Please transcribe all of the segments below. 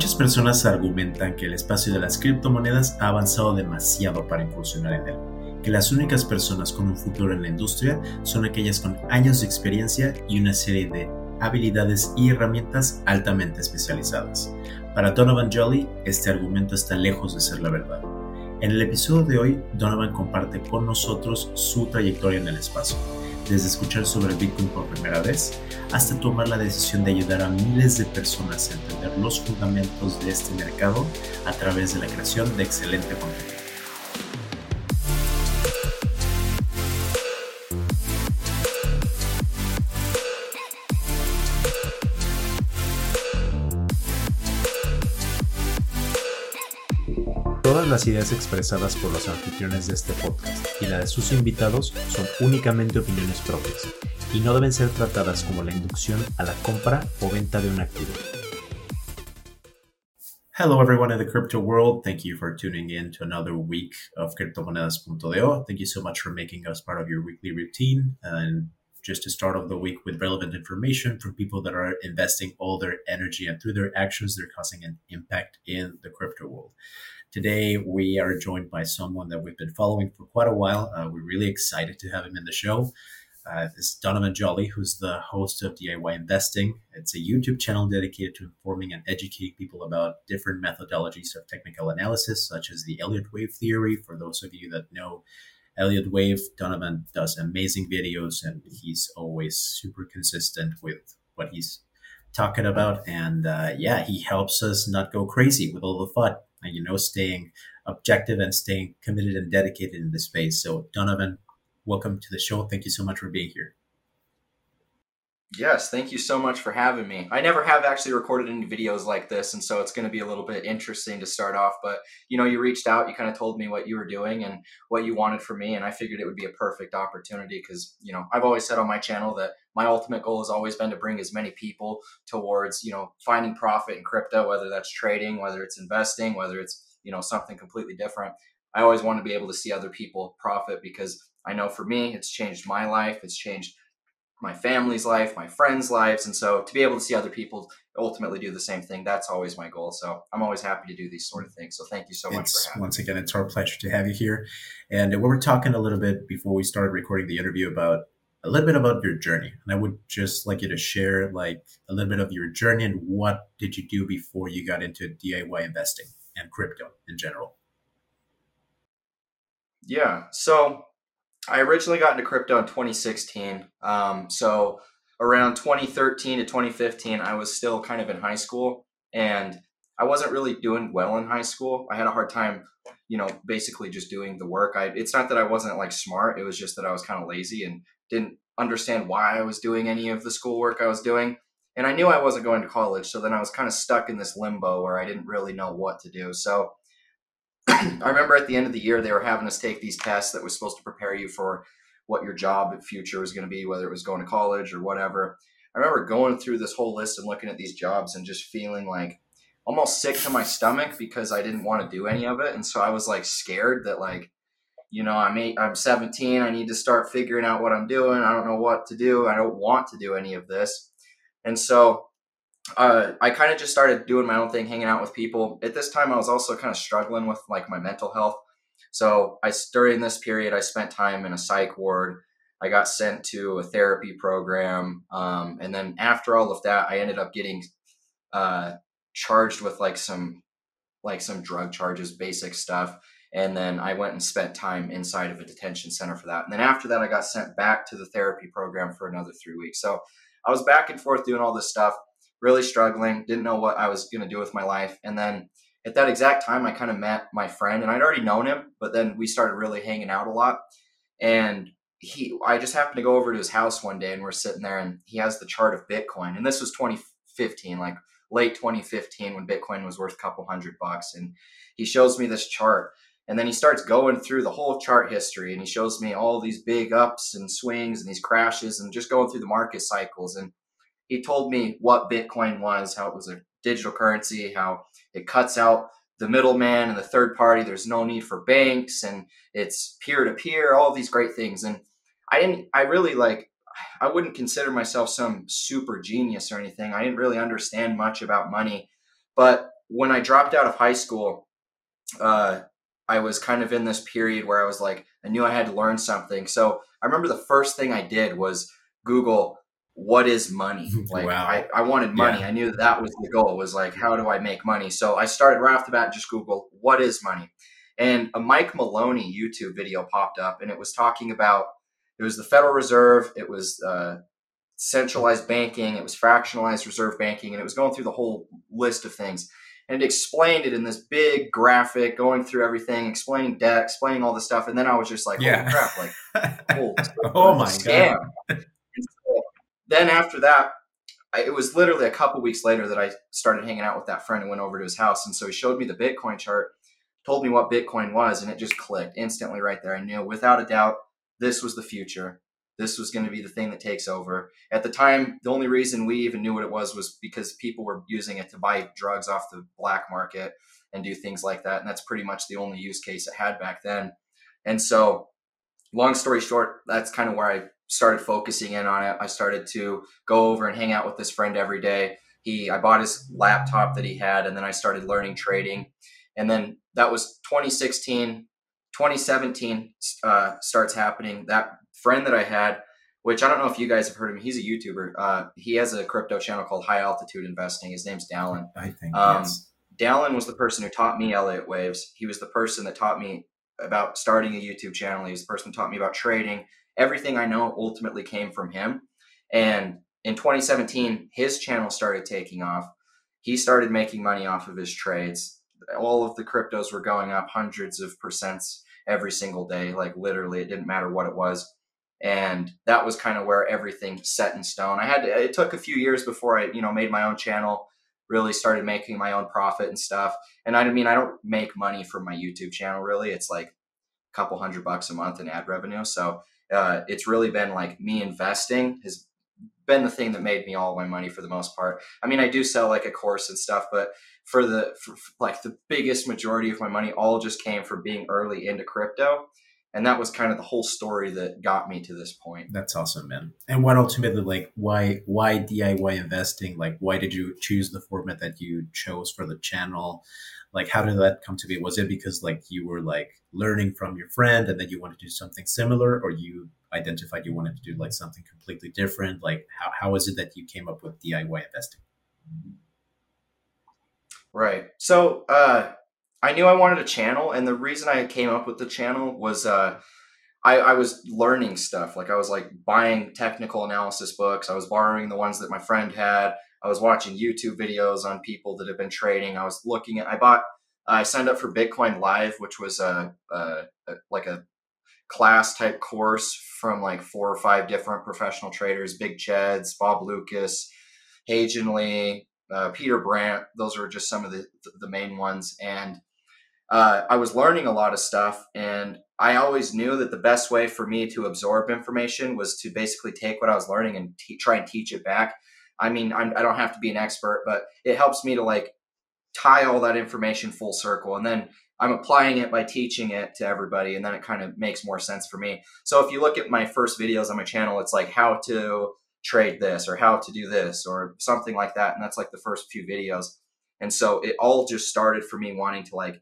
Muchas personas argumentan que el espacio de las criptomonedas ha avanzado demasiado para incursionar en él, que las únicas personas con un futuro en la industria son aquellas con años de experiencia y una serie de habilidades y herramientas altamente especializadas. Para Donovan Jolly, este argumento está lejos de ser la verdad. En el episodio de hoy, Donovan comparte con nosotros su trayectoria en el espacio desde escuchar sobre Bitcoin por primera vez hasta tomar la decisión de ayudar a miles de personas a entender los fundamentos de este mercado a través de la creación de excelente contenido. Las ideas expresadas por los anfitriones de este podcast y la de sus invitados son únicamente opiniones propias y no deben ser tratadas como la inducción a la compra o venta de un activo. Hello, everyone in the crypto world. Thank you for tuning in to another week of Criptomonedas.do. Thank you so much for making us part of your weekly routine and just to start off the week with relevant information from people that are investing all their energy and through their actions, they're causing an impact in the crypto world. Today, we are joined by someone that we've been following for quite a while. Uh, we're really excited to have him in the show. Uh, this is Donovan Jolley, who's the host of DIY Investing. It's a YouTube channel dedicated to informing and educating people about different methodologies of technical analysis, such as the Elliott wave theory. For those of you that know Elliott wave, Donovan does amazing videos and he's always super consistent with what he's talking about. And uh, yeah, he helps us not go crazy with all the FUD you know, staying objective and staying committed and dedicated in this space. So, Donovan, welcome to the show. Thank you so much for being here. Yes, thank you so much for having me. I never have actually recorded any videos like this, and so it's going to be a little bit interesting to start off. But you know, you reached out, you kind of told me what you were doing and what you wanted from me, and I figured it would be a perfect opportunity because you know I've always said on my channel that my ultimate goal has always been to bring as many people towards you know finding profit in crypto, whether that's trading, whether it's investing, whether it's you know something completely different. I always want to be able to see other people profit because I know for me, it's changed my life, it's changed my family's life, my friends' lives. And so to be able to see other people ultimately do the same thing, that's always my goal. So I'm always happy to do these sort of things. So thank you so much it's, for having Once again, it's our pleasure to have you here. And we were talking a little bit before we started recording the interview about a little bit about your journey. And I would just like you to share like a little bit of your journey and what did you do before you got into DIY investing and crypto in general? Yeah. So I originally got into crypto in 2016. Um, so around 2013 to 2015, I was still kind of in high school and I wasn't really doing well in high school. I had a hard time, you know, basically just doing the work. I, it's not that I wasn't like smart. It was just that I was kind of lazy and didn't understand why I was doing any of the schoolwork I was doing. And I knew I wasn't going to college. So then I was kind of stuck in this limbo where I didn't really know what to do. So I remember at the end of the year, they were having us take these tests that was supposed to prepare you for what your job future was going to be, whether it was going to college or whatever. I remember going through this whole list and looking at these jobs and just feeling like almost sick to my stomach because I didn't want to do any of it. And so I was like scared that like, you know, I'm eight, I'm 17. I need to start figuring out what I'm doing. I don't know what to do. I don't want to do any of this. And so uh, I kind of just started doing my own thing, hanging out with people. At this time, I was also kind of struggling with like my mental health. So I during this period, I spent time in a psych ward. I got sent to a therapy program, um, and then after all of that, I ended up getting uh, charged with like some like some drug charges, basic stuff. And then I went and spent time inside of a detention center for that. And then after that, I got sent back to the therapy program for another three weeks. So I was back and forth doing all this stuff really struggling, didn't know what I was going to do with my life. And then at that exact time, I kind of met my friend, and I'd already known him, but then we started really hanging out a lot. And he, I just happened to go over to his house one day, and we're sitting there, and he has the chart of Bitcoin, and this was 2015, like late 2015, when Bitcoin was worth a couple hundred bucks, and he shows me this chart. And then he starts going through the whole chart history and he shows me all these big ups and swings and these crashes and just going through the market cycles. And he told me what Bitcoin was, how it was a digital currency, how it cuts out the middleman and the third party. There's no need for banks and it's peer to peer, all these great things. And I didn't, I really like, I wouldn't consider myself some super genius or anything. I didn't really understand much about money, but when I dropped out of high school, uh, I was kind of in this period where I was like, I knew I had to learn something. So I remember the first thing I did was Google what is money like wow. I, I wanted money yeah. i knew that, was the goal was like how do i make money so i started right off the bat just google what is money and a mike maloney youtube video popped up and it was talking about it was the federal reserve it was uh, centralized banking it was fractionalized reserve banking and it was going through the whole list of things and it explained it in this big graphic going through everything explaining debt explaining all this stuff and then i was just like yeah. crap like oh, oh my scam. god then after that, I, it was literally a couple weeks later that I started hanging out with that friend and went over to his house. And so he showed me the Bitcoin chart, told me what Bitcoin was, and it just clicked instantly right there. I knew without a doubt this was the future. This was going to be the thing that takes over. At the time, the only reason we even knew what it was was because people were using it to buy drugs off the black market and do things like that. And that's pretty much the only use case it had back then. And so, long story short, that's kind of where I started focusing in on it. I started to go over and hang out with this friend every day. He, I bought his laptop that he had, and then I started learning trading. And then that was 2016. 2017 uh, starts happening. That friend that I had, which I don't know if you guys have heard of him, he's a YouTuber. Uh, he has a crypto channel called High Altitude Investing. His name's Dallin. I think. Um, yes. Dallin was the person who taught me Elliott Waves. He was the person that taught me about starting a YouTube channel. He was the person who taught me about trading everything I know ultimately came from him. And in 2017, his channel started taking off. He started making money off of his trades. All of the cryptos were going up hundreds of percents every single day. Like literally, it didn't matter what it was. And that was kind of where everything set in stone. I had to, it took a few years before I, you know, made my own channel, really started making my own profit and stuff. And I mean, I don't make money from my YouTube channel really. It's like a couple hundred bucks a month in ad revenue. So uh, it's really been like me investing has been the thing that made me all my money for the most part. I mean, I do sell like a course and stuff, but for the for, like the biggest majority of my money all just came from being early into crypto. And that was kind of the whole story that got me to this point. That's awesome, man. And what ultimately, like, why why DIY investing? Like, why did you choose the format that you chose for the channel? like how did that come to be was it because like you were like learning from your friend and then you wanted to do something similar or you identified you wanted to do like something completely different like how, how is it that you came up with diy investing right so uh i knew i wanted a channel and the reason i came up with the channel was uh I, I was learning stuff like i was like buying technical analysis books i was borrowing the ones that my friend had I was watching YouTube videos on people that have been trading. I was looking at, I bought, I signed up for Bitcoin Live, which was a, a, a like a class type course from like four or five different professional traders, Big Cheds, Bob Loukas, Haejin Lee, uh, Peter Brandt. Those are just some of the, the main ones. And uh, I was learning a lot of stuff. And I always knew that the best way for me to absorb information was to basically take what I was learning and try and teach it back. I mean, I'm, I do not have to be an expert, but it helps me to like tie all that information full circle. And then I'm applying it by teaching it to everybody. And then it kind of makes more sense for me. So if you look at my first videos on my channel, it's like how to trade this or how to do this or something like that. And that's like the first few videos. And so it all just started for me wanting to like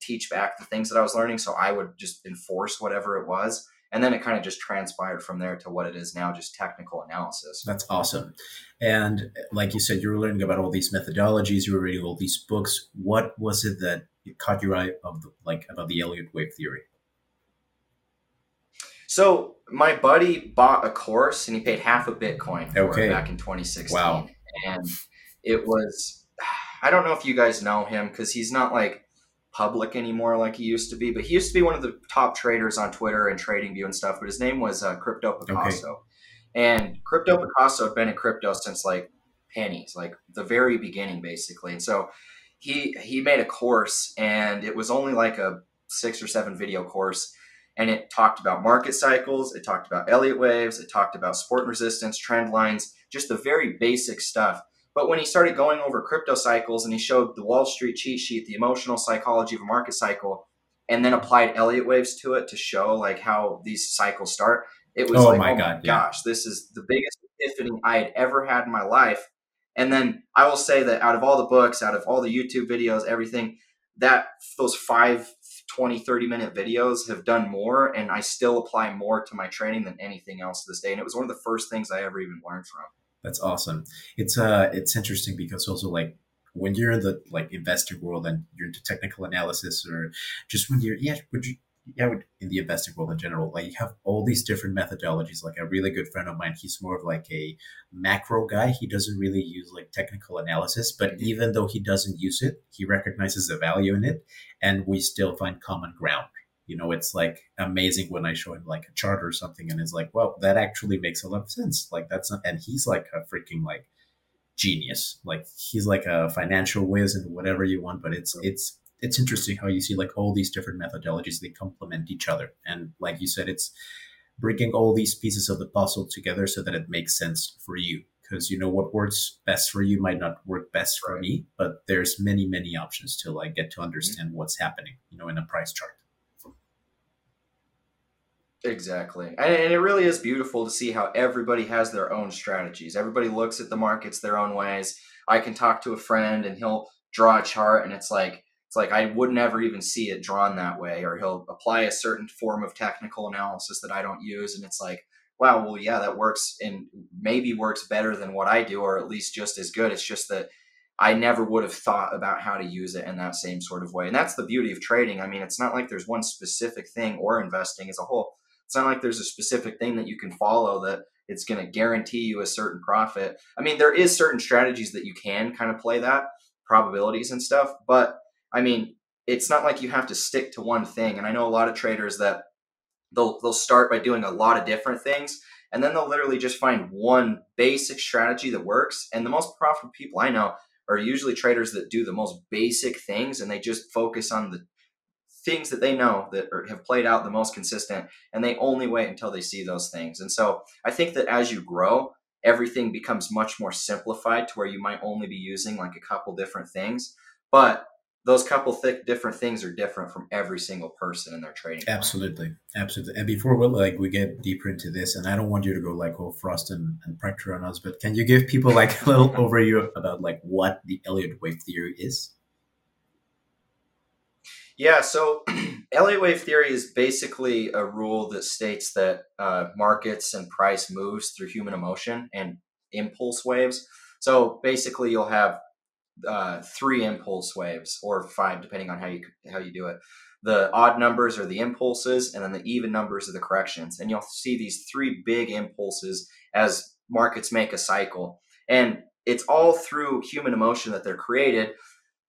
teach back the things that I was learning. So I would just enforce whatever it was and then it kind of just transpired from there to what it is now just technical analysis. That's awesome. And like you said you were learning about all these methodologies you were reading all these books. What was it that caught your eye of the, like about the elliott wave theory? So my buddy bought a course and he paid half a bitcoin for okay. it back in 2016 wow. And it was i don't know if you guys know him because he's not like public anymore like he used to be, but he used to be one of the top traders on Twitter and TradingView and stuff. But his name was uh, Crypto Picasso, okay. and Crypto Picasso had been in crypto since like pennies, like the very beginning, basically. And so he he made a course, and it was only like a six or seven video course. And it talked about market cycles, it talked about Elliott waves, it talked about support and resistance, trend lines, just the very basic stuff but when he started going over crypto cycles and he showed the Wall Street cheat sheet, the emotional psychology of a market cycle, and then applied Elliott waves to it to show like how these cycles start, it was oh like, my oh God, my yeah. gosh, this is the biggest epiphany I had ever had in my life. And then I will say that out of all the books, out of all the YouTube videos, everything, that those five 20 30 minute videos have done more and i still apply more to my training than anything else to this day and it was one of the first things i ever even learned from that's awesome it's uh it's interesting because also like when you're in the like investing world and you're into technical analysis or just when you're yeah would you yeah, in the investing world in general, like you have all these different methodologies. Like a really good friend of mine, he's more of like a macro guy. He doesn't really use like technical analysis, but mm-hmm. even though he doesn't use it, he recognizes the value in it, and we still find common ground. You know, it's like amazing when I show him like a chart or something, and it's like, well, that actually makes a lot of sense. Like that's not, and he's like a freaking like genius. Like he's like a financial whiz and whatever you want, but it's it's it's interesting how you see like all these different methodologies they complement each other and like you said it's bringing all these pieces of the puzzle together so that it makes sense for you because you know what works best for you might not work best for me but there's many many options to like get to understand mm-hmm. what's happening you know in a price chart Exactly. And, and, it really is beautiful to see how everybody has their own strategies. Everybody looks at the markets their own ways. I can talk to a friend and he'll draw a chart and it's like it's like I would never even see it drawn that way, or he'll apply a certain form of technical analysis that I don't use, and it's like, wow, well, yeah, that works, and maybe works better than what I do, or at least just as good. It's just that I never would have thought about how to use it in that same sort of way, and that's the beauty of trading. I mean, it's not like there's one specific thing or investing as a whole. It's not like there's a specific thing that you can follow that it's going to guarantee you a certain profit. I mean, there is certain strategies that you can kind of play that probabilities and stuff, but I mean, it's not like you have to stick to one thing. And I know a lot of traders that they'll they'll start by doing a lot of different things and then they'll literally just find one basic strategy that works. And the most profitable people I know are usually traders that do the most basic things and they just focus on the things that they know that are, have played out the most consistent and they only wait until they see those things. And so I think that as you grow, everything becomes much more simplified to where you might only be using like a couple different things. But those couple thick different things are different from every single person in their trading. Absolutely, absolutely. And before we like we get deeper into this, and I don't want you to go like oh Frost and, and Prechter on us, but can you give people like a little overview about like what the Elliott wave theory is? Yeah, so Elliott wave theory is basically a rule that states that uh, markets and price moves through human emotion and impulse waves. So basically, you'll have uh, three impulse waves or five, depending on how you how you do it. The odd numbers are the impulses, and then the even numbers are the corrections. And you'll see these three big impulses as markets make a cycle, and it's all through human emotion that they're created.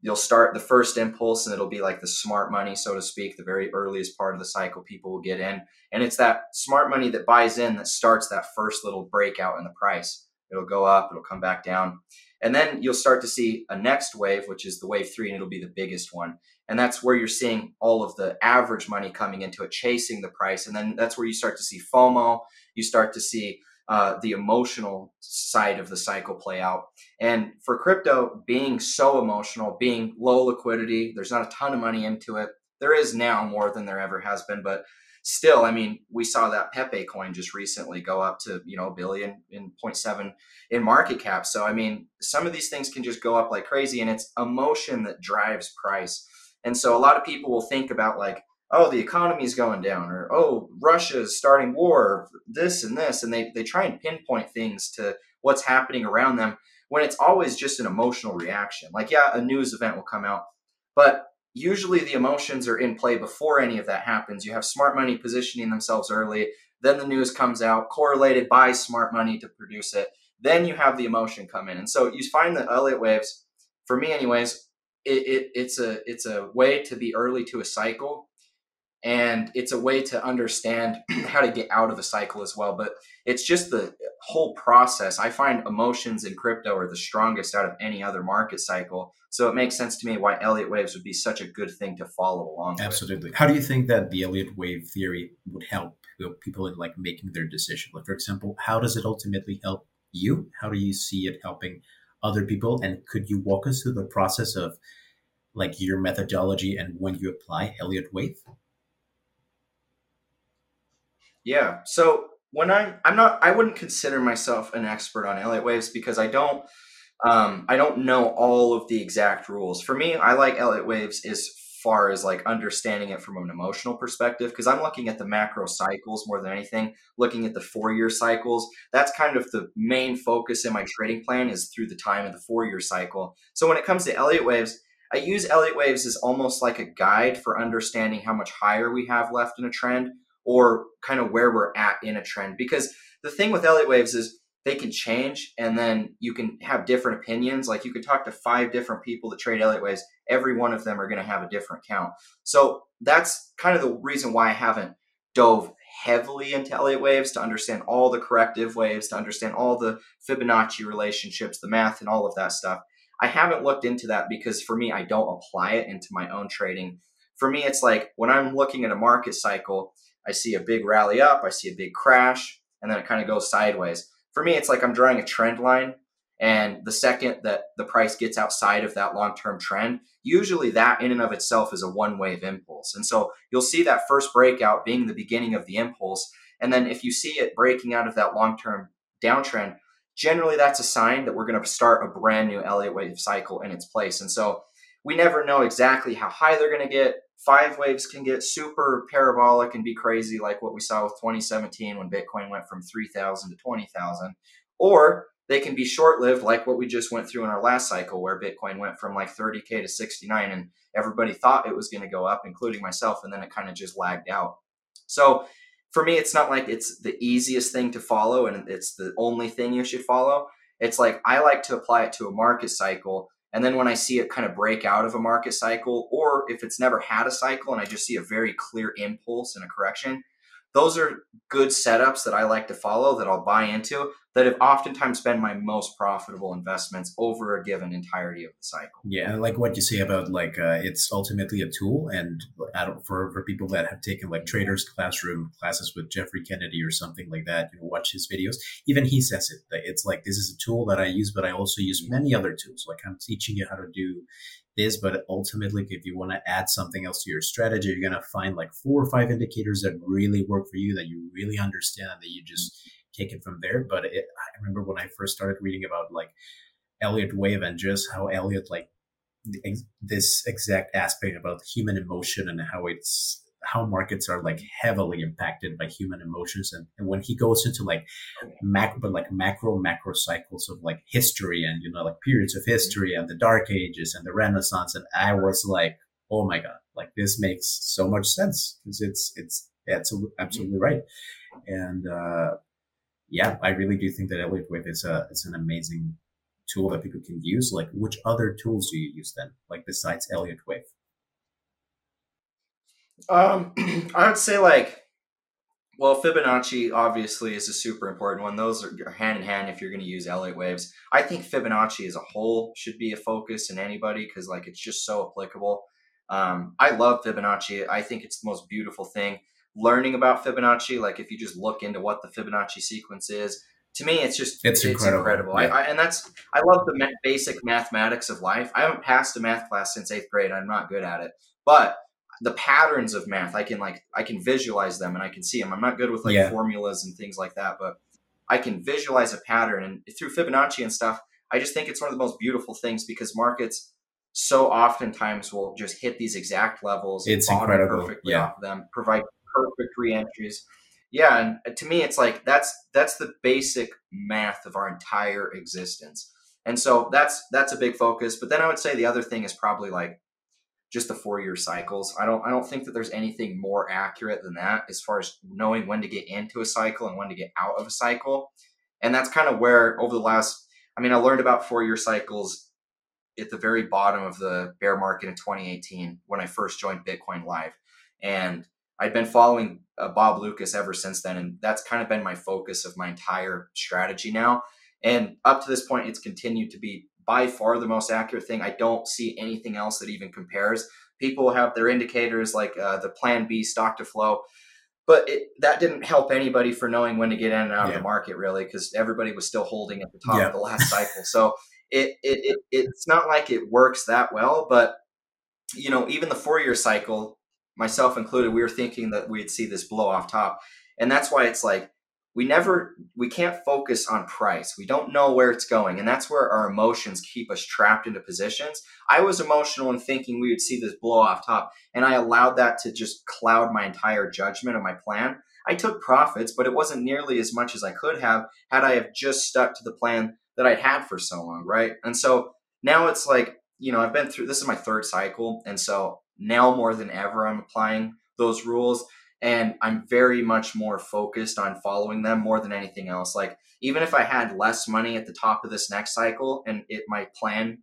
You'll start the first impulse, and it'll be like the smart money, so to speak, the very earliest part of the cycle people will get in. And it's that smart money that buys in that starts that first little breakout in the price. It'll go up, it'll come back down. And then you'll start to see a next wave, which is the wave three, and it'll be the biggest one. And that's where you're seeing all of the average money coming into it, chasing the price. And then that's where you start to see FOMO. You start to see uh, the emotional side of the cycle play out. And for crypto, being so emotional, being low liquidity, there's not a ton of money into it. There is now more than there ever has been, but still, I mean, we saw that Pepe coin just recently go up to, you know, a billion in 0.7 in market cap. So, I mean, some of these things can just go up like crazy and it's emotion that drives price. And so a lot of people will think about like, oh, the economy is going down or, oh, Russia's starting war, this and this. And they, they try and pinpoint things to what's happening around them when it's always just an emotional reaction. Like, yeah, a news event will come out, but usually the emotions are in play before any of that happens. You have smart money positioning themselves early, then the news comes out, correlated by smart money to produce it. Then you have the emotion come in. And so you find the Elliott waves, for me anyways, it, it, it's a it's a way to be early to a cycle and it's a way to understand how to get out of a cycle as well but it's just the whole process. I find emotions in crypto are the strongest out of any other market cycle so it makes sense to me why elliott waves would be such a good thing to follow along absolutely. With. how do you think that the elliott wave theory would help people in like making their decision? Like for example how does it ultimately help you? How do you see it helping other people? And could you walk us through the process of like your methodology and when you apply elliott wave yeah. So when I'm I'm not I wouldn't consider myself an expert on Elliott waves because I don't Um, I don't know all of the exact rules. For me, I like Elliott waves as far as like understanding it from an emotional perspective because I'm looking at the macro cycles more than anything, looking at the four year cycles. That's kind of the main focus in my trading plan is through the time of the four year cycle. So when it comes to Elliott waves, I use Elliott waves as almost like a guide for understanding how much higher we have left in a trend or kind of where we're at in a trend. Because the thing with Elliott waves is they can change and then you can have different opinions. Like you could talk to five different people that trade Elliott waves. Every one of them are going to have a different count. So that's kind of the reason why I haven't dove heavily into Elliott waves to understand all the corrective waves, to understand all the Fibonacci relationships, the math, and all of that stuff. I haven't looked into that because for me, I don't apply it into my own trading. For me, it's like when I'm looking at a market cycle, I see a big rally up, I see a big crash, and then it kind of goes sideways. For me, it's like I'm drawing a trend line. And the second that the price gets outside of that long term trend, usually that in and of itself is a one wave impulse. And so you'll see that first breakout being the beginning of the impulse. And then if you see it breaking out of that long term downtrend, generally that's a sign that we're going to start a brand new Elliott wave cycle in its place. And so we never know exactly how high they're going to get. Five waves can get super parabolic and be crazy, like what we saw with 2017 when Bitcoin went from 3,000 to 20,000. Or they can be short lived, like what we just went through in our last cycle, where Bitcoin went from like 30K to 69, and everybody thought it was going to go up, including myself, and then it kind of just lagged out. So for me, it's not like it's the easiest thing to follow and it's the only thing you should follow. It's like I like to apply it to a market cycle. And then when I see it kind of break out of a market cycle, or if it's never had a cycle and I just see a very clear impulse and a correction, those are good setups that I like to follow that I'll buy into that have oftentimes been my most profitable investments over a given entirety of the cycle. Yeah, like what you say about like uh, it's ultimately a tool, and for for people that have taken like traders classroom classes with Jeffrey Kennedy or something like that, you know, watch his videos. Even he says it. It's like this is a tool that I use, but I also use many other tools. Like I'm teaching you how to do this, but ultimately, if you want to add something else to your strategy, you're gonna find like four or five indicators that really work for you, that you really understand, that you just take it from there. But it, I remember when I first started reading about like Elliott Wave and just how Elliott like this exact aspect about human emotion and how it's how markets are like heavily impacted by human emotions and, and when he goes into like macro but like macro macro cycles of like history and you know like periods of history and the dark ages and the renaissance and i was like oh my god like this makes so much sense because it's it's it's absolutely right and uh yeah, I really do think that Elliott Wave is a it's an amazing tool that people can use. Like, which other tools do you use then, like besides Elliott Wave? Um, I would say like, well, Fibonacci obviously is a super important one. Those are hand in hand if you're going to use Elliott waves. I think Fibonacci as a whole should be a focus in anybody because like it's just so applicable. Um, I love Fibonacci. I think it's the most beautiful thing learning about Fibonacci, like if you just look into what the Fibonacci sequence is, to me, it's just it's, it's incredible. incredible. Yeah. I, I, and that's I love the ma- basic mathematics of life. I haven't passed a math class since eighth grade. I'm not good at it, but the patterns of math, I can like I can visualize them and I can see them. I'm not good with like yeah. formulas and things like that, but I can visualize a pattern and through Fibonacci and stuff. I just think it's one of the most beautiful things because markets so oftentimes will just hit these exact levels. It's incredible. Perfectly yeah. off them, provide perfect reentries. Yeah, and uh, to me, it's like that's that's the basic math of our entire existence, and so that's that's a big focus. But then I would say the other thing is probably like just the four year cycles. I don't I don't think that there's anything more accurate than that as far as knowing when to get into a cycle and when to get out of a cycle. And that's kind of where over the last I mean I learned about four year cycles at the very bottom of the bear market in 2018 when I first joined Bitcoin Live. And I'd been following uh, Bob Loukas ever since then, and that's kind of been my focus of my entire strategy now. And up to this point, it's continued to be by far the most accurate thing. I don't see anything else that even compares. People have their indicators like uh, the Plan B stock to flow, but it, that didn't help anybody for knowing when to get in and out yeah. of the market, really, because everybody was still holding at the top yeah. of the last cycle. So it, it, it it's not like it works that well, but you know, even the four year cycle myself included, we were thinking that we'd see this blow off top. And that's why it's like we never we can't focus on price. We don't know where it's going and that's where our emotions keep us trapped into positions. I was emotional in thinking we would see this blow off top and i allowed that to just cloud my entire judgment of my plan. I took profits but it wasn't nearly as much as i could have had i have just stuck to the plan that i'd had for so long right? And so now it's like you know i've been through this is my third cycle and so now more than ever i'm applying those rules and I'm very much more focused on following them more than anything else. Like even if I had less money at the top of this next cycle and it my plan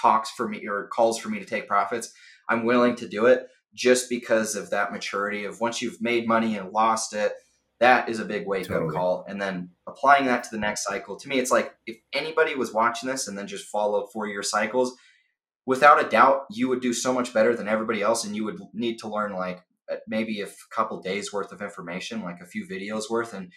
talks for me or calls for me to take profits, I'm willing to do it just because of that maturity of once you've made money and lost it, that is a big wake totally. up call. And then applying that to the next cycle, to me, it's like if anybody was watching this and then just followed four year cycles, without a doubt, you would do so much better than everybody else. And you would need to learn like Uh, maybe a couple days worth of information, like a few videos worth, and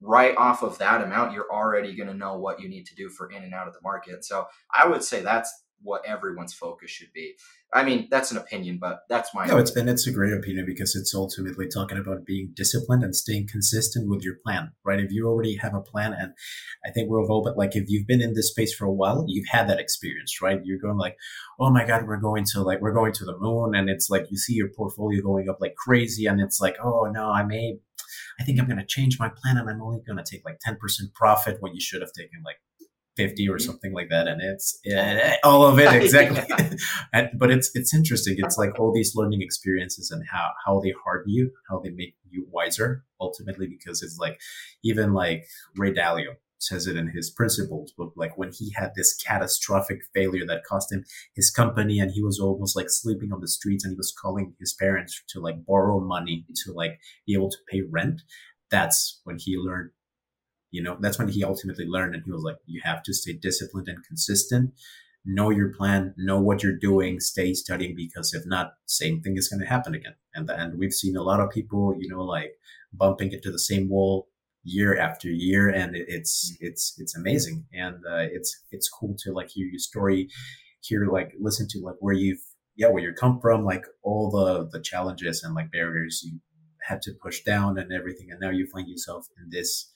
right off of that amount, you're already going to know what you need to do for in and out of the market. So I would say that's what everyone's focus should be. I mean, that's an opinion, but that's my. No, it's been it's a great opinion because it's ultimately talking about being disciplined and staying consistent with your plan, right? If you already have a plan, and I think we're all, but like if you've been in this space for a while, you've had that experience, right? You're going like, oh my god, we're going to like we're going to the moon, and it's like you see your portfolio going up like crazy, and it's like, oh no, I may. I think I'm going to change my plan and I'm only going to take like 10% profit when you should have taken like 50 or mm. something like that and it's eh, yeah, eh, all of it exactly. And, but it's it's interesting. It's like all these learning experiences and how how they harden you how they make you wiser ultimately because it's like even like ray dalio says it in his principles book like when he had this catastrophic failure that cost him his company and he was almost like sleeping on the streets and he was calling his parents to like borrow money to like be able to pay rent that's when he learned you know that's when he ultimately learned and he was like you have to stay disciplined and consistent. Know your plan know what you're doing stay studying because if not same thing is going to happen again. And and we've seen a lot of people you know like bumping into the same wall year after year and it, it's mm-hmm. it's it's amazing. And uh, it's it's cool to like hear your story hear like listen to like where you've yeah where you come from like all the the challenges and like barriers you had to push down and everything and now you find yourself in this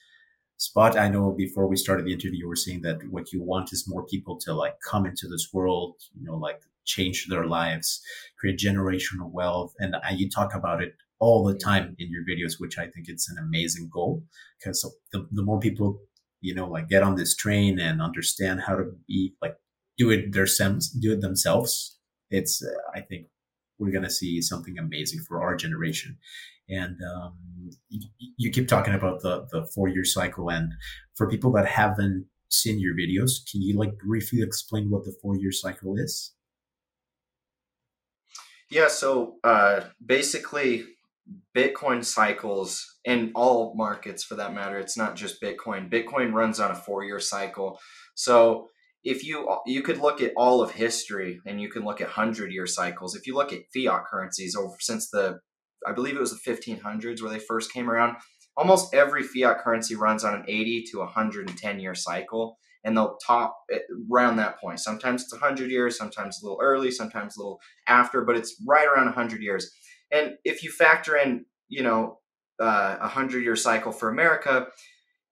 spot. I know before we started the interview, you were saying that what you want is more people to like come into this world, you know, like change their lives, create generational wealth. And you talk about it all the time in your videos, which I think it's an amazing goal because the, the more people, you know, like get on this train and understand how to be like do it themselves, do it themselves. It's, uh, I think we're going to see something amazing for our generation. And um, you, you, keep talking about the the four year cycle, and for people that haven't seen your videos, can you like briefly explain what the four year cycle is? Yeah, so uh, basically, Bitcoin cycles in all markets for that matter. It's not just Bitcoin. Bitcoin runs on a four year cycle. So if you you could look at all of history and you can look at hundred year cycles. If you look at fiat currencies over since the I believe it was the 1500s where they first came around. Almost every fiat currency runs on an 80 to 110 year cycle, and they'll top around that point. Sometimes it's 100 years, sometimes a little early, sometimes a little after, but it's right around 100 years. And if you factor in, you know, uh, a hundred year cycle for America,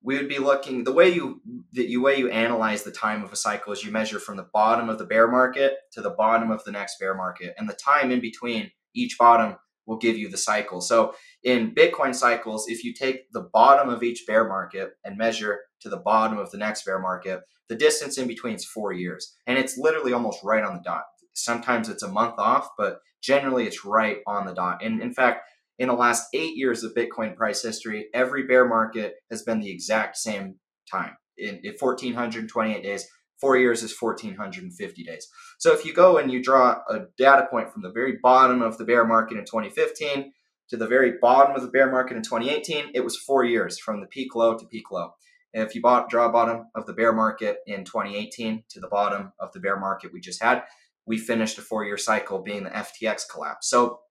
we would be looking the way you the way you analyze the time of a cycle is you measure from the bottom of the bear market to the bottom of the next bear market, and the time in between each bottom will give you the cycle. So in Bitcoin cycles, if you take the bottom of each bear market and measure to the bottom of the next bear market, the distance in between is four years. And it's literally almost right on the dot. Sometimes it's a month off, but generally it's right on the dot. And in fact, in the last eight years of Bitcoin price history, every bear market has been the exact same time in, in 1428 days Four years is 1,450 days. So if you go and you draw a data point from the very bottom of the bear market in 2015 to the very bottom of the bear market in 2018, it was four years from the peak low to peak low. If you bought, draw bottom of the bear market in 2018 to the bottom of the bear market we just had, we finished a four year cycle being the FTX collapse. So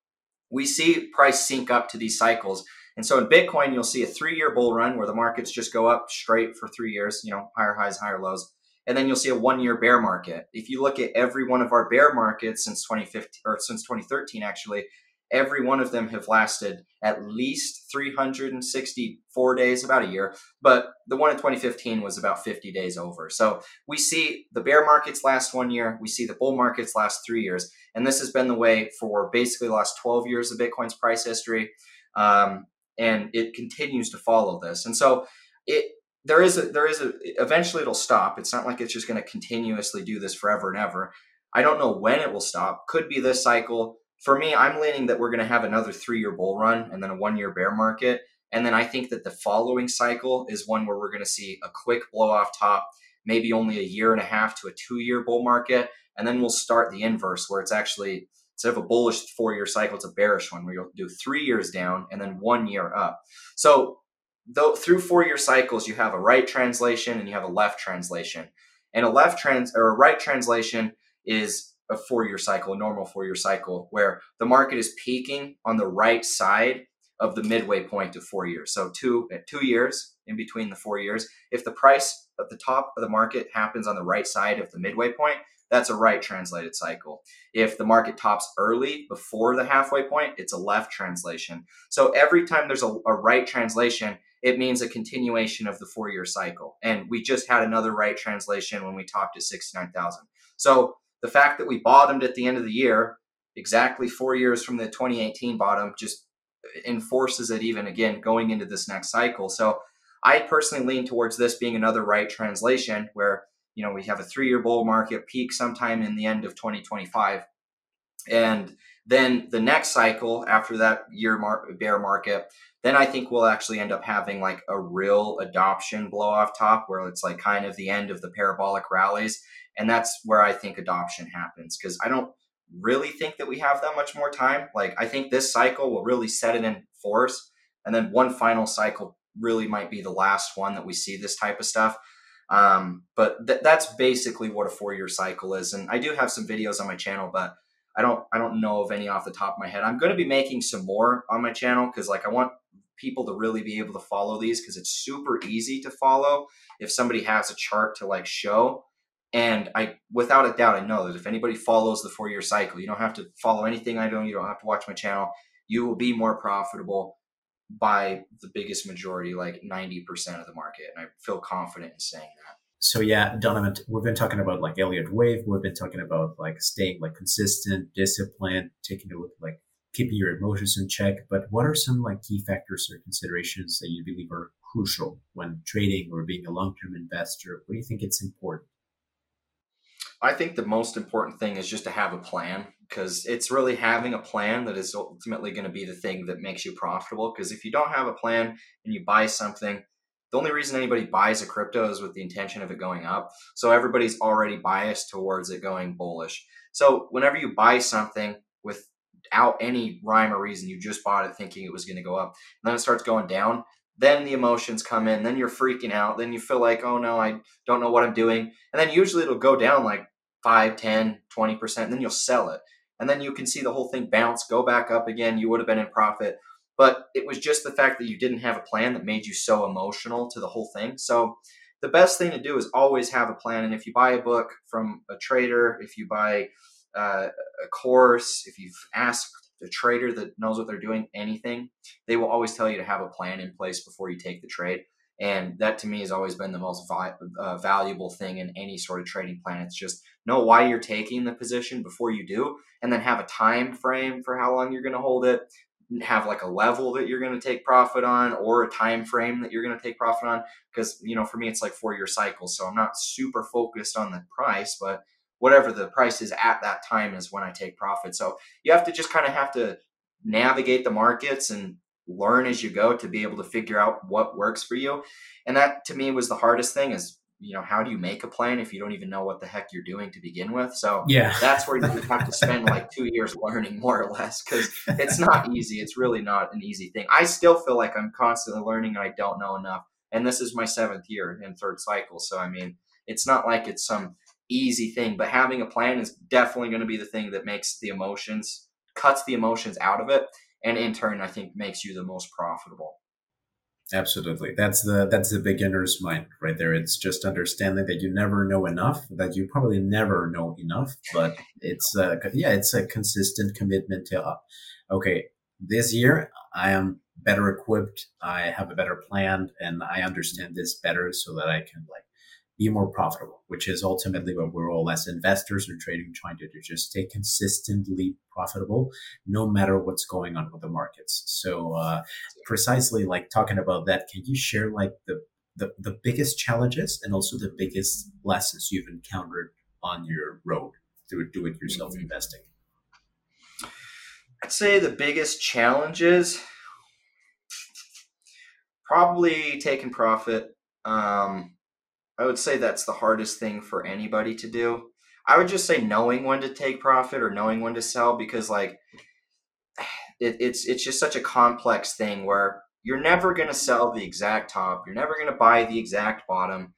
we see price sync up to these cycles. And so in Bitcoin, you'll see a three year bull run where the markets just go up straight for three years, you know, higher highs, higher lows and then you'll see a one year bear market. If you look at every one of our bear markets since 2015 or since 2013, actually, every one of them have lasted at least 364 days, about a year. But the one in 2015 was about 50 days over. So we see the bear markets last one year, we see the bull markets last three years. And this has been the way for basically the last 12 years of Bitcoin's price history. Um, and it continues to follow this. And so it there is a there is a eventually it'll stop. It's not like it's just going to continuously do this forever and ever. I don't know when it will stop. Could be this cycle. For me, I'm leaning that we're going to have another three year bull run and then a one year bear market. And then I think that the following cycle is one where we're going to see a quick blow off top, maybe only a year and a half to a two year bull market. And then we'll start the inverse where it's actually instead of a bullish four year cycle, it's a bearish one where you'll do three years down and then one year up. So though through four year cycles, you have a right translation and you have a left translation. And a left trans or a right translation is a four year cycle, a normal four year cycle, where the market is peaking on the right side of the midway point of four years. So two uh, two years in between the four years. If the price at the top of the market happens on the right side of the midway point, that's a right translated cycle. If the market tops early before the halfway point, it's a left translation. So every time there's a, a right translation, it means a continuation of the four year cycle. And we just had another right translation when we topped at 69,000. So the fact that we bottomed at the end of the year, exactly four years from the 2018 bottom, just enforces it even again going into this next cycle. So I personally lean towards this being another right translation where, you know, we have a three year bull market peak sometime in the end of 2025. And then the next cycle after that year mar- bear market, then I think we'll actually end up having like a real adoption blow off top where it's like kind of the end of the parabolic rallies. And that's where I think adoption happens because I don't really think that we have that much more time. Like, I think this cycle will really set it in force. And then one final cycle really might be the last one that we see this type of stuff. Um, but th- that's basically what a four year cycle is. And I do have some videos on my channel, but I don't I don't know of any off the top of my head. I'm going to be making some more on my channel because like I want people to really be able to follow these because it's super easy to follow if somebody has a chart to like show. And I, without a doubt, I know that if anybody follows the four year cycle, you don't have to follow anything I do. You don't have to watch my channel. You will be more profitable by the biggest majority, like 90% of the market. And I feel confident in saying that. So yeah, Donovan, we've been talking about like Elliott Wave. We've been talking about like staying like consistent, disciplined, taking a look like keeping your emotions in check. But what are some like key factors or considerations that you believe are crucial when trading or being a long-term investor? What do you think it's important? I think the most important thing is just to have a plan because it's really having a plan that is ultimately going to be the thing that makes you profitable. Because if you don't have a plan and you buy something, the only reason anybody buys a crypto is with the intention of it going up. So everybody's already biased towards it going bullish. So whenever you buy something without any rhyme or reason, you just bought it thinking it was going to go up, and then it starts going down, then the emotions come in, then you're freaking out, then you feel like, oh no, I don't know what I'm doing. And then usually it'll go down like 5, 10, 20%, and then you'll sell it. And then you can see the whole thing bounce, go back up again. You would have been in profit. But it was just the fact that you didn't have a plan that made you so emotional to the whole thing. So the best thing to do is always have a plan. And if you buy a book from a trader, if you buy uh, a course, if you've asked a trader that knows what they're doing, anything, they will always tell you to have a plan in place before you take the trade. And that to me has always been the most vi- uh, valuable thing in any sort of trading plan. It's just know why you're taking the position before you do, and then have a time frame for how long you're going to hold it. Have like a level that you're going to take profit on, or a time frame that you're going to take profit on. Because you know, for me, it's like four year cycles, so I'm not super focused on the price, but whatever the price is at that time is when I take profit. So you have to just kind of have to navigate the markets and learn as you go to be able to figure out what works for you. And that to me was the hardest thing is, you know, how do you make a plan if you don't even know what the heck you're doing to begin with? So yeah, that's where you have to spend like two years learning more or less because it's not easy. It's really not an easy thing. I still feel like I'm constantly learning and I don't know enough. And this is my seventh year in third cycle. So I mean, it's not like it's some easy thing, but having a plan is definitely going to be the thing that makes the emotions, cuts the emotions out of it. And in turn, I think makes you the most profitable. Absolutely. That's the that's the beginner's mind right there. It's just understanding that you never know enough, that you probably never know enough, but it's a, yeah, it's a consistent commitment to uh, okay, this year I am better equipped, I have a better plan and I understand this better so that I can like be more profitable, which is ultimately what we're all as investors or trading trying to do, just stay consistently profitable no matter what's going on with the markets. So uh, precisely like talking about that, can you share like the, the, the biggest challenges and also the biggest lessons you've encountered on your road through do it yourself mm-hmm. investing? I'd say the biggest challenges probably taking profit. Um, I would say that's the hardest thing for anybody to do. I would just say knowing when to take profit or knowing when to sell because like it, it's it's just such a complex thing where you're never going to sell the exact top, you're never going to buy the exact bottom.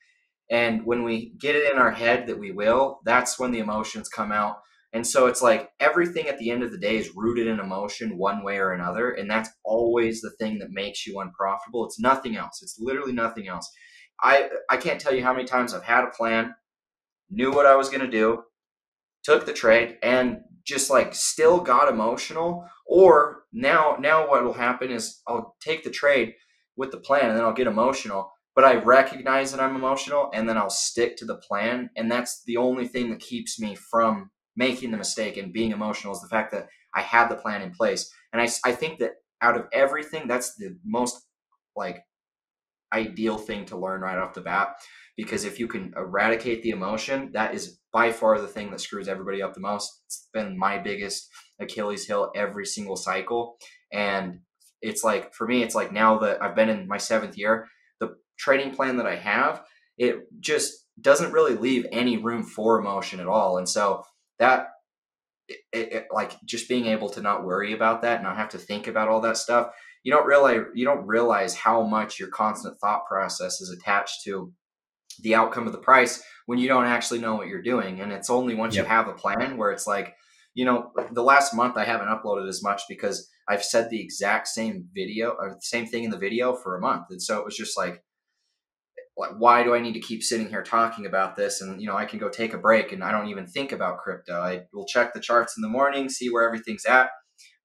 And when we get it in our head that we will, that's when the emotions come out. And so it's like everything at the end of the day is rooted in emotion one way or another. And that's always the thing that makes you unprofitable. It's nothing else. It's literally nothing else. I I can't tell you how many times I've had a plan, knew what I was going to do, took the trade, and just like still got emotional. Or now now what will happen is I'll take the trade with the plan, and then I'll get emotional. But I recognize that I'm emotional, and then I'll stick to the plan, and that's the only thing that keeps me from making the mistake and being emotional is the fact that I had the plan in place. And I, I think that out of everything, that's the most like ideal thing to learn right off the bat because if you can eradicate the emotion, that is by far the thing that screws everybody up the most. It's been my biggest Achilles heel every single cycle. And it's like, for me, it's like now that I've been in my seventh year, the trading plan that I have, it just doesn't really leave any room for emotion at all. And so that, it, it, like just being able to not worry about that, and not have to think about all that stuff, you don't realize you don't realize how much your constant thought process is attached to the outcome of the price when you don't actually know what you're doing and it's only once yep. you have a plan where it's like you know the last month i haven't uploaded as much because i've said the exact same video or the same thing in the video for a month and so it was just like like why do i need to keep sitting here talking about this and you know i can go take a break and i don't even think about crypto i will check the charts in the morning see where everything's at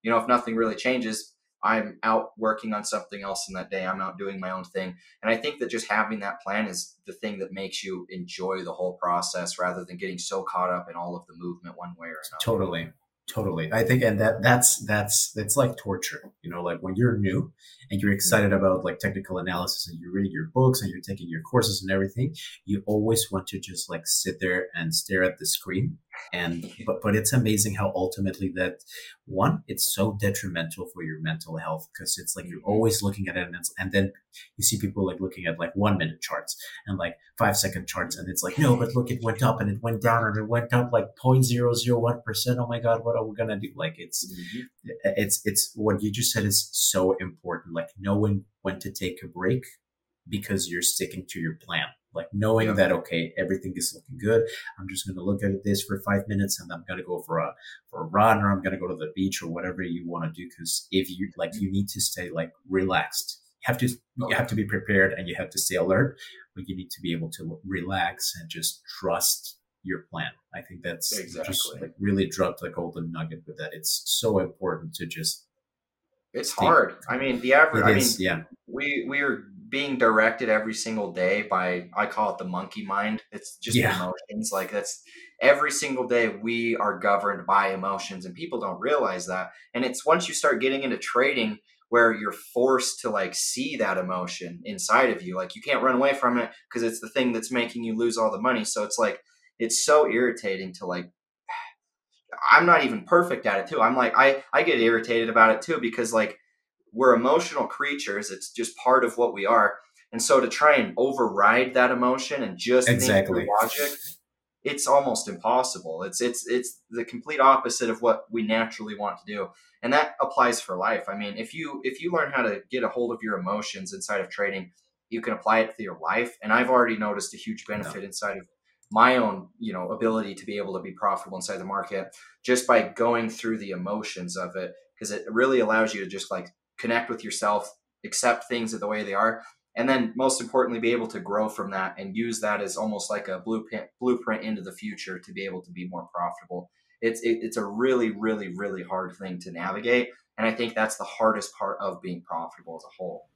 you know if nothing really changes I'm out working on something else in that day. I'm out doing my own thing. And I think that just having that plan is the thing that makes you enjoy the whole process rather than getting so caught up in all of the movement one way or another. Totally totally. I think and that that's that's it's like torture you know like when you're new and you're mm-hmm. excited about like technical analysis and you're reading your books and you're taking your courses and everything you always want to just like sit there and stare at the screen and but but it's amazing how ultimately that one it's so detrimental for your mental health because it's like you're always looking at it and, and then you see people like looking at like one minute charts and like five second charts and it's like no but look it went up and it went down and it went up like 0.001 percent. Oh my god what are we gonna do? Like it's mm-hmm. it's it's what you just said is so important like knowing when to take a break because you're sticking to your plan like knowing yeah. that okay everything is looking good i'm just going to look at this for five minutes and i'm going to go for a for a run or i'm going to go to the beach or whatever you want to do because if you like you need to stay like relaxed you have to you have to be prepared and you have to stay alert but you need to be able to relax and just trust your plan. I think that's exactly. just like really dropped the golden nugget with that. It's so important to just it's hard. I mean the average i mean yeah. we we are being directed every single day by I call it the monkey mind. It's just yeah. emotions. Like that's every single day we are governed by emotions and people don't realize that. And it's once you start getting into trading where you're forced to like see that emotion inside of you. Like you can't run away from it because it's the thing that's making you lose all the money. So it's like it's so irritating to like I'm not even perfect at it too. I'm like I I get irritated about it too because like we're emotional creatures. It's just part of what we are. And so to try and override that emotion and just exactly. logic, it's almost impossible. It's it's it's the complete opposite of what we naturally want to do. And that applies for life. I mean, if you if you learn how to get a hold of your emotions inside of trading, you can apply it to your life. And I've already noticed a huge benefit inside of my own, you know, ability to be able to be profitable inside the market just by going through the emotions of it because it really allows you to just like connect with yourself, accept things the way they are and then most importantly be able to grow from that and use that as almost like a blueprint blueprint into the future to be able to be more profitable. It's it, it's a really really really hard thing to navigate and i think that's the hardest part of being profitable as a whole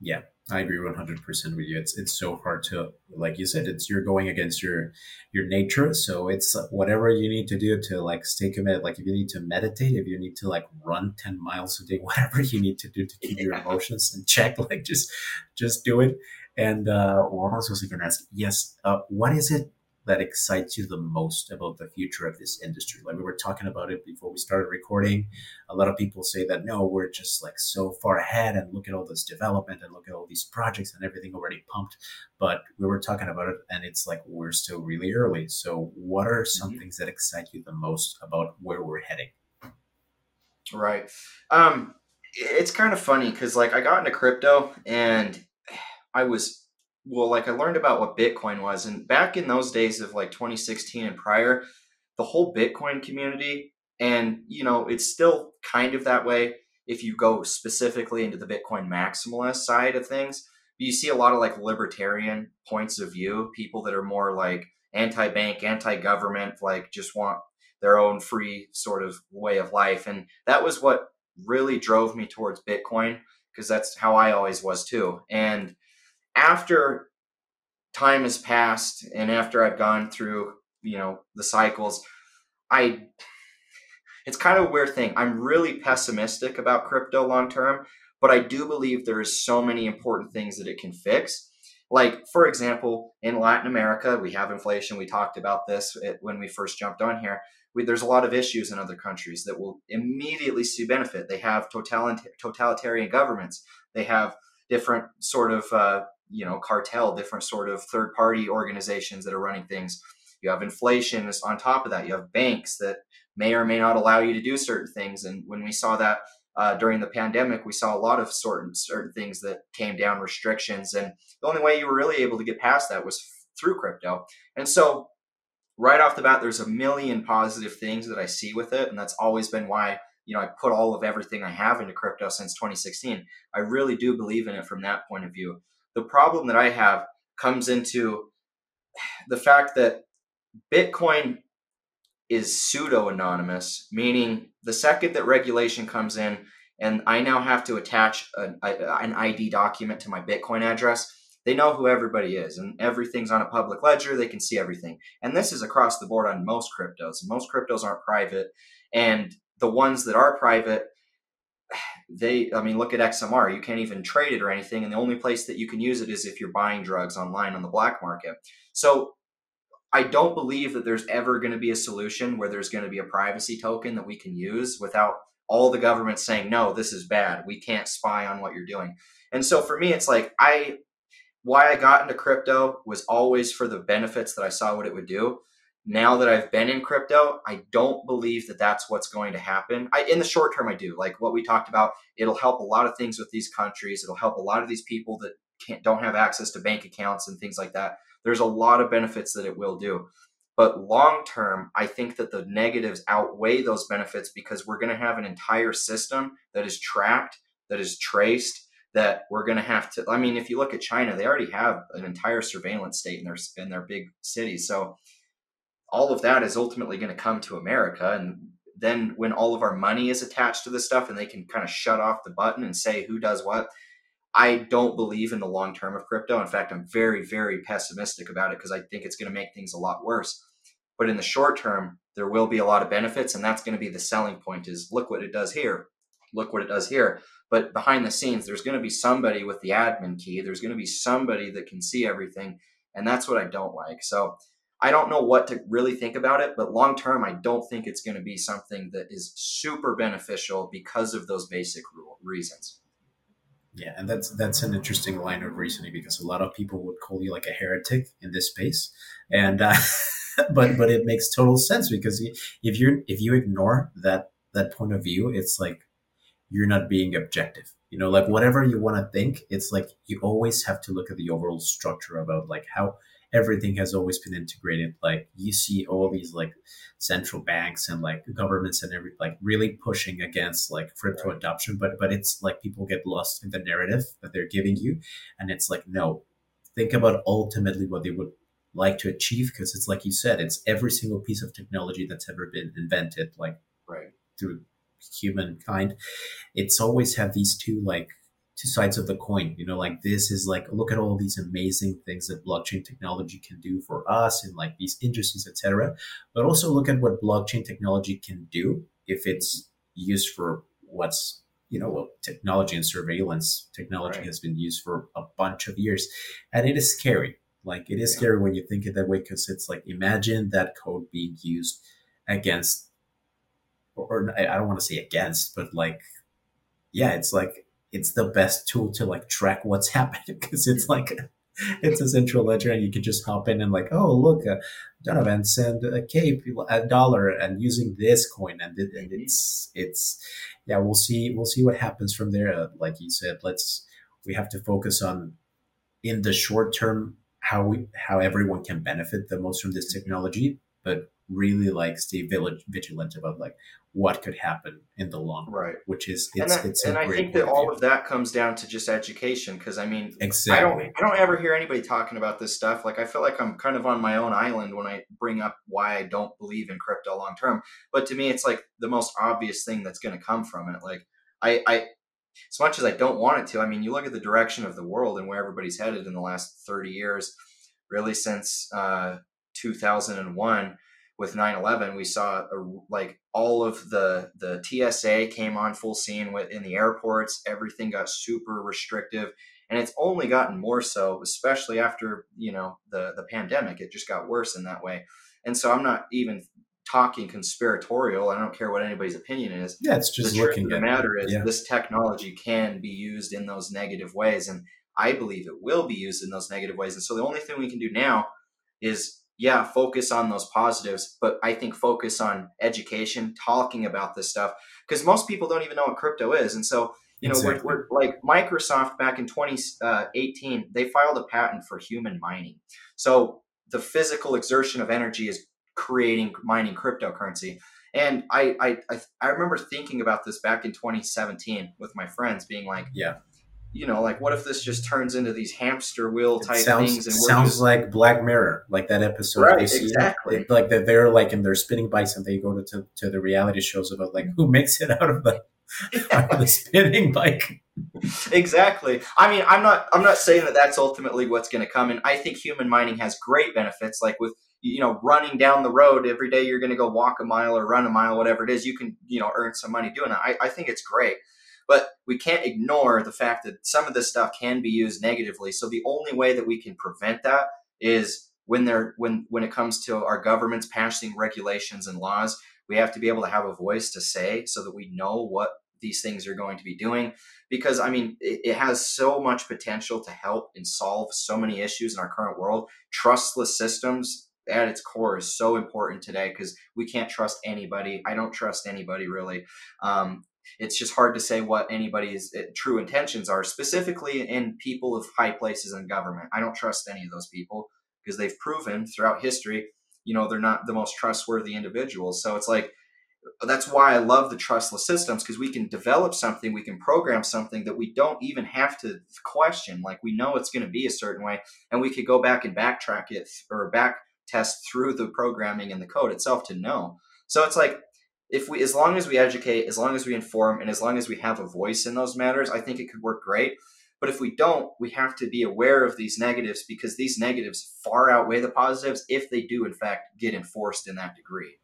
yeah i agree 100% with you. It's it's so hard to like you said it's you're going against your your nature so it's whatever you need to do to like stay committed like if you need to meditate if you need to like run 10 miles a day whatever you need to do to keep your emotions in check like just just do it. And uh what else was i gonna ask yes uh what is it that excites you the most about the future of this industry? Like we were talking about it before we started recording. A lot of people say that no, we're just like so far ahead and look at all this development and look at all these projects and everything already pumped. But we were talking about it and it's like we're still really early. So what are some mm-hmm. things that excite you the most about where we're heading? Right. Um it's kind of funny because like I got into crypto and I was well, like I learned about what Bitcoin was, and back in those days of like 2016 and prior, the whole Bitcoin community, and you know, it's still kind of that way if you go specifically into the Bitcoin maximalist side of things. You see a lot of like libertarian points of view, people that are more like anti-bank, anti-government, like just want their own free sort of way of life, and that was what really drove me towards Bitcoin because that's how I always was too, and after time has passed and after I've gone through, you know, the cycles, I it's kind of a weird thing. I'm really pessimistic about crypto long term, but I do believe there's so many important things that it can fix. Like, for example, in Latin America, we have inflation. We talked about this when we first jumped on here. We, there's a lot of issues in other countries that will immediately see benefit. They have totalitarian governments. They have different sort of uh, you know cartel different sort of third party organizations that are running things. You have inflation on top of that. You have banks that may or may not allow you to do certain things. And when we saw that uh, during the pandemic we saw a lot of certain certain things that came down restrictions. And the only way you were really able to get past that was through crypto. And so right off the bat there's a million positive things that i see with it. And that's always been why you know i put all of everything i have into crypto since 2016 i really do believe in it from that point of view the problem that I have comes into the fact that Bitcoin is pseudo anonymous, meaning the second that regulation comes in and I now have to attach an, an ID document to my Bitcoin address, they know who everybody is and everything's on a public ledger. They can see everything. And this is across the board on most cryptos. Most cryptos aren't private. And the ones that are private, they i mean look at xmr you can't even trade it or anything and the only place that you can use it is if you're buying drugs online on the black market. So i don't believe that there's ever going to be a solution where there's going to be a privacy token that we can use without all the government saying no this is bad. We can't spy on what you're doing. And so for me it's like i why i got into crypto was always for the benefits that i saw what it would do now that I've been in crypto, I don't believe that that's what's going to happen. I, in the short term, I do. Like what we talked about, it'll help a lot of things with these countries. It'll help a lot of these people that can't don't have access to bank accounts and things like that. There's a lot of benefits that it will do. But long term, I think that the negatives outweigh those benefits because we're going to have an entire system that is tracked, that is traced, that we're going to have to. I mean, if you look at China, they already have an entire surveillance state in their in their big cities. So all of that is ultimately going to come to America. And then when all of our money is attached to this stuff and they can kind of shut off the button and say who does what, I don't believe in the long term of crypto. In fact, I'm very, very pessimistic about it because I think it's going to make things a lot worse. But in the short term, there will be a lot of benefits, and that's going to be the selling point is look what it does here. Look what it does here. But behind the scenes, there's going to be somebody with the admin key. There's going to be somebody that can see everything. And that's what I don't like. So I don't know what to really think about it, but long term, I don't think it's going to be something that is super beneficial because of those basic rule, reasons. Yeah, and that's that's an interesting line of reasoning because a lot of people would call you like a heretic in this space, and uh, but but it makes total sense because if you if you ignore that that point of view, it's like you're not being objective. You know, like whatever you want to think, it's like you always have to look at the overall structure about like how everything has always been integrated. Like you see all these like central banks and like governments and every like really pushing against like crypto adoption, but but it's like people get lost in the narrative that they're giving you, and it's like no, think about ultimately what they would like to achieve because it's like you said, it's every single piece of technology that's ever been invented, like Right. through humankind it's always had these two like two sides of the coin you know like this is like look at all these amazing things that blockchain technology can do for us and like these industries etc but also look at what blockchain technology can do if it's used for what's you know well, technology and surveillance technology Right. has been used for a bunch of years and it is scary like it is Yeah. scary when you think it that way because it's like imagine that code being used against or, or I I don't want to say against, but like, yeah, it's like it's the best tool to like track what's happening because it's like it's a central ledger and you can just hop in and like, oh look, uh, Donovan send a cape a dollar and using this coin and, it, and Mhm. it's it's yeah, we'll see we'll see what happens from there. Uh, like you said, let's we have to focus on in the short term how we how everyone can benefit the most from this technology, but really like stay village, vigilant about like what could happen in the long run, Right. which is And, it's I, it's a and I think that all of that comes down to just education. Because I mean, exactly. I don't I don't ever hear anybody talking about this stuff. Like I feel like I'm kind of on my own island when I bring up why I don't believe in crypto long term. But to me, it's like the most obvious thing that's going to come from it. Like I, I, as much as I don't want it to, I mean, you look at the direction of the world and where everybody's headed in the last 30 years, really since uh, 2001 with 9/11, we saw a, like all of the the TSA came on full scene with in the airports. Everything got super restrictive, and it's only gotten more so, especially after you know the the pandemic. It just got worse in that way. And so I'm not even talking conspiratorial. I don't care what anybody's opinion is yeah, it's just the looking the matter is yeah. this technology can be used in those negative ways and i believe it will be used in those negative ways and so the only thing we can do now is yeah focus on those positives but i think focus on education talking about this stuff because most people don't even know what crypto is and so you know Exactly. we're, we're like microsoft back in 2018 uh, they filed a patent for human mining so the physical exertion of energy is creating mining cryptocurrency and I, I I I remember thinking about this back in 2017 with my friends, being like, yeah. You know, like what if this just turns into these hamster wheel type sounds things and sounds just like Black Mirror, like that episode. Right, they see exactly. It- like that they're like in their spinning bikes and they go to, to to the reality shows about like who makes it out of the out of the spinning bike. exactly. I mean, I'm not I'm not saying that that's ultimately what's going to come, and I think human mining has great benefits, like with you know running down the road every day you're going to go walk a mile or run a mile whatever it is you can you know earn some money doing it I, I think it's great but we can't ignore the fact that some of this stuff can be used negatively. So the only way that we can prevent that is when they're when when it comes to our governments passing regulations and laws we have to be able to have a voice to say so that we know what these things are going to be doing. Because i mean it, it has so much potential to help and solve so many issues in our current world. Trustless systems at its core is so important today because we can't trust anybody. I don't trust anybody really. Um, it's just hard to say what anybody's uh, true intentions are specifically in people of high places in government i don't trust any of those people because they've proven throughout history you know they're not the most trustworthy individuals so it's like that's why I love the trustless systems because we can develop something, we can program something that we don't even have to question. Like we know it's going to be a certain way, and we could go back and backtrack it or back test through the programming and the code itself to know. So it's like if we, as long as we educate, as long as we inform, and as long as we have a voice in those matters, I think it could work great. But if we don't, we have to be aware of these negatives because these negatives far outweigh the positives if they do, in fact, get enforced in that degree.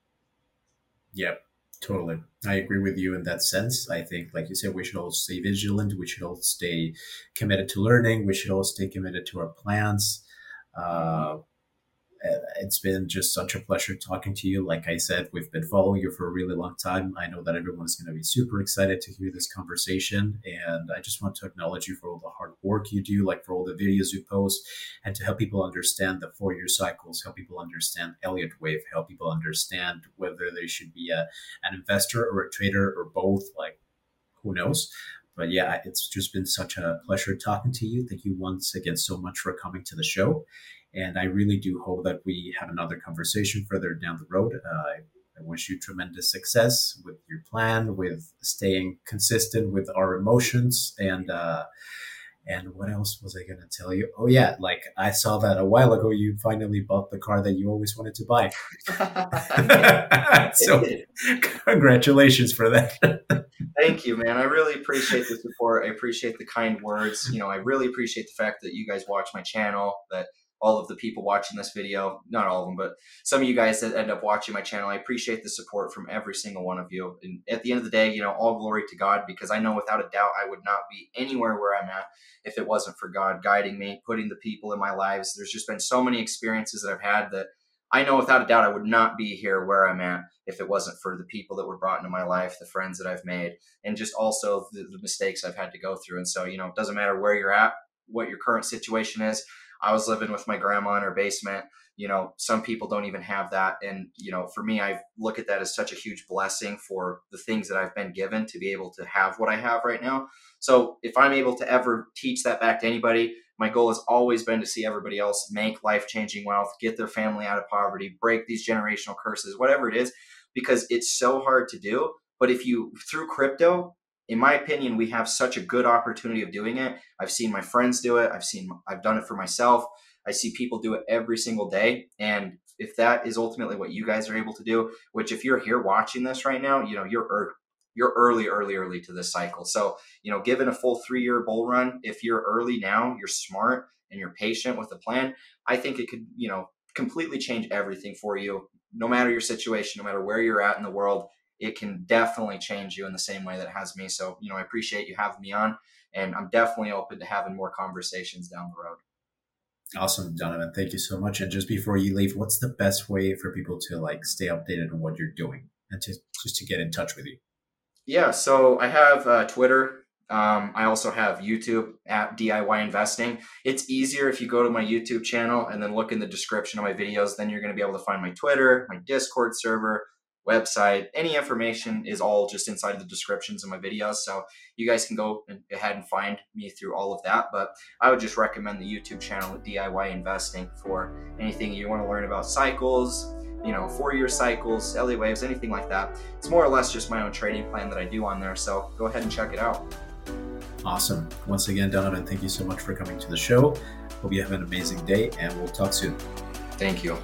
Yep, totally. I agree with you in that sense. I think, like you said, we should all stay vigilant. We should all stay committed to learning. We should all stay committed to our plans. Uh, Uh, it's been just such a pleasure talking to you. Like I said, we've been following you for a really long time. I know that everyone is going to be super excited to hear this conversation. And I just want to acknowledge you for all the hard work you do, like for all the videos you post, and to help people understand the four year cycles, help people understand Elliott Wave, help people understand whether they should be a, an investor or a trader or both. Like, who knows? But yeah, it's just been such a pleasure talking to you. Thank you once again so much for coming to the show. And I really do hope that we have another conversation further down the road. Uh, I wish you tremendous success with your plan, with staying consistent with our emotions, and uh, and what else was I going to tell you? Oh yeah, like I saw that a while ago. You finally bought the car that you always wanted to buy. so, congratulations for that. Thank you, man. I really appreciate the support. I appreciate the kind words. You know, I really appreciate the fact that you guys watch my channel. That all of the people watching this video, not all of them, but some of you guys that end up watching my channel. I appreciate the support from every single one of you. And at the end of the day, you know, all glory to God because I know without a doubt I would not be anywhere where I'm at if it wasn't for God guiding me, putting the people in my lives. There's just been so many experiences that I've had that I know without a doubt I would not be here where I'm at if it wasn't for the people that were brought into my life, the friends that I've made, and just also the, the mistakes I've had to go through. And so, you know, it doesn't matter where you're at, what your current situation is I was living with my grandma in her basement. You know, some people don't even have that. And, you know, for me, I look at that as such a huge blessing for the things that I've been given to be able to have what I have right now. So if I'm able to ever teach that back to anybody, my goal has always been to see everybody else make life changing wealth, get their family out of poverty, break these generational curses, whatever it is, because it's so hard to do. But if you, through crypto, in my opinion, we have such a good opportunity of doing it. I've seen my friends do it. I've seen, I've done it for myself. I see people do it every single day. And if that is ultimately what you guys are able to do, which if you're here watching this right now, you know, you're, er- you're early, early, early to this cycle. So, you know, given a full three year bull run, if you're early now, you're smart and you're patient with the plan, I think it could, you know, completely change everything for you, no matter your situation, no matter where you're at in the world it can definitely change you in the same way that it has me. So, you know, I appreciate you having me on, and I'm definitely open to having more conversations down the road. Awesome, Donovan. Thank you so much. And just before you leave, what's the best way for people to like stay updated on what you're doing and to just to get in touch with you? Yeah, so I have uh, Twitter. Um, I also have YouTube at DIY Investing. It's easier if you go to my YouTube channel and then look in the description of my videos. Then you're going to be able to find my Twitter, my Discord server, website, any information is all just inside the descriptions of my videos. So you guys can go ahead and find me through all of that. But I would just recommend the YouTube channel DIY Investing for anything you want to learn about cycles, you know, four year cycles, Elliott waves, anything like that. It's more or less just my own trading plan that I do on there. So go ahead and check it out. Awesome. Once again, Donovan, thank you so much for coming to the show. Hope you have an amazing day and we'll talk soon. Thank you.